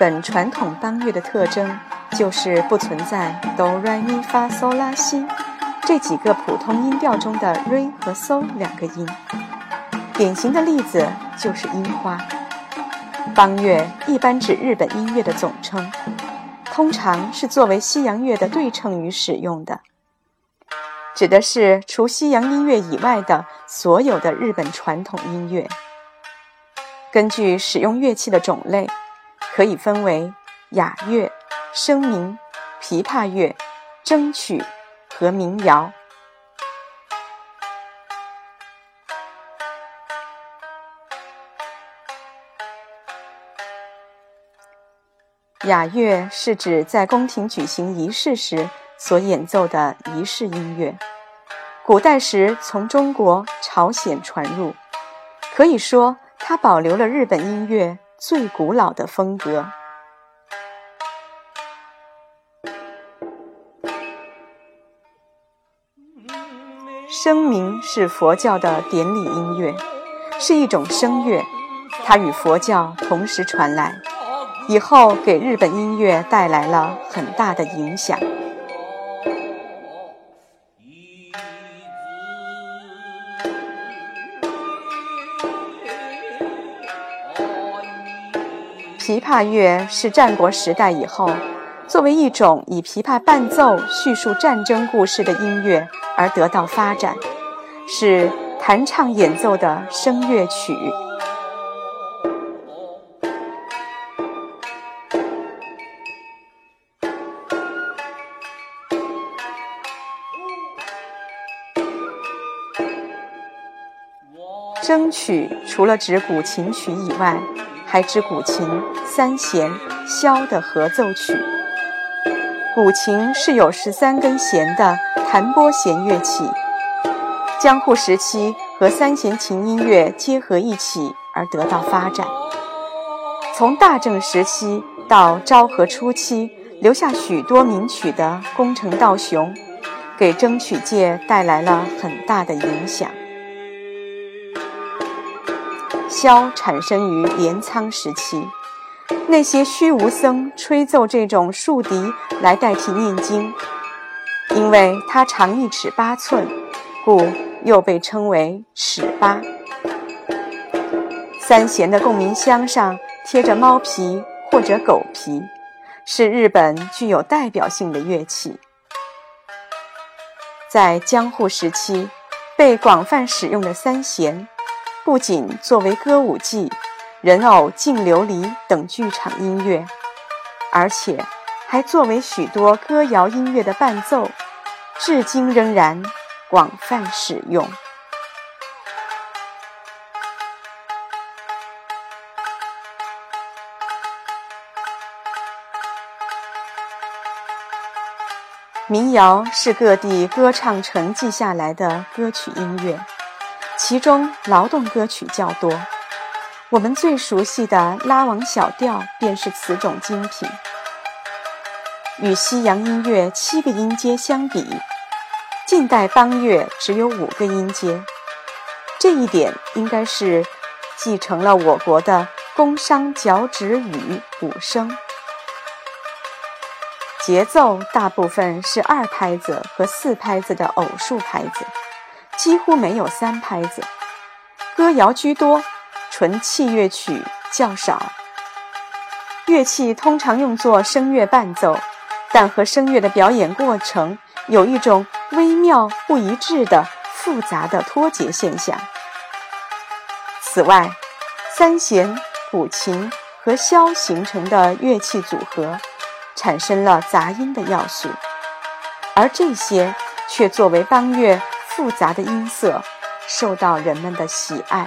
本传统邦乐的特征就是不存在哆来咪发嗦拉西这几个普通音调中的瑞和嗦两个音。典型的例子就是樱花。邦乐一般指日本音乐的总称，通常是作为西洋乐的对称语使用的，指的是除西洋音乐以外的所有的日本传统音乐。根据使用乐器的种类，可以分为雅乐、声鸣、琵琶乐、筝曲和民谣。雅乐是指在宫廷举行仪式时所演奏的仪式音乐，古代时从中国、朝鲜传入，可以说。它保留了日本音乐最古老的风格。声鸣是佛教的典礼音乐，是一种声乐，它与佛教同时传来，以后给日本音乐带来了很大的影响。琵琶乐是战国时代以后，作为一种以琵琶伴奏叙述战争故事的音乐而得到发展，是弹唱演奏的声乐曲。筝曲除了指古琴曲以外，还指古琴、三弦、箫的合奏曲。古琴是有十三根弦的弹拨弦乐器，江户时期和三弦琴音乐结合一起而得到发展。从大正时期到昭和初期，留下许多名曲的宫城道雄，给筝曲界带来了很大的影响。箫产生于镰仓时期，那些虚无僧吹奏这种竖笛来代替念经，因为它长一尺八寸，故又被称为尺八。三弦的共鸣箱上贴着猫皮或者狗皮，是日本具有代表性的乐器。在江户时期，被广泛使用的三弦。不仅作为歌舞伎、人偶净琉璃等剧场音乐，而且还作为许多歌谣音乐的伴奏，至今仍然广泛使用。民谣是各地歌唱成记下来的歌曲音乐。其中劳动歌曲较多，我们最熟悉的拉王小调便是此种精品。与西洋音乐七个音阶相比，近代邦乐只有五个音阶，这一点应该是继承了我国的宫商角徵羽五声。节奏大部分是二拍子和四拍子的偶数拍子。几乎没有三拍子，歌谣居多，纯器乐曲较少。乐器通常用作声乐伴奏，但和声乐的表演过程有一种微妙不一致的复杂的脱节现象。此外，三弦、古琴和箫形成的乐器组合，产生了杂音的要素，而这些却作为邦乐。复杂的音色受到人们的喜爱。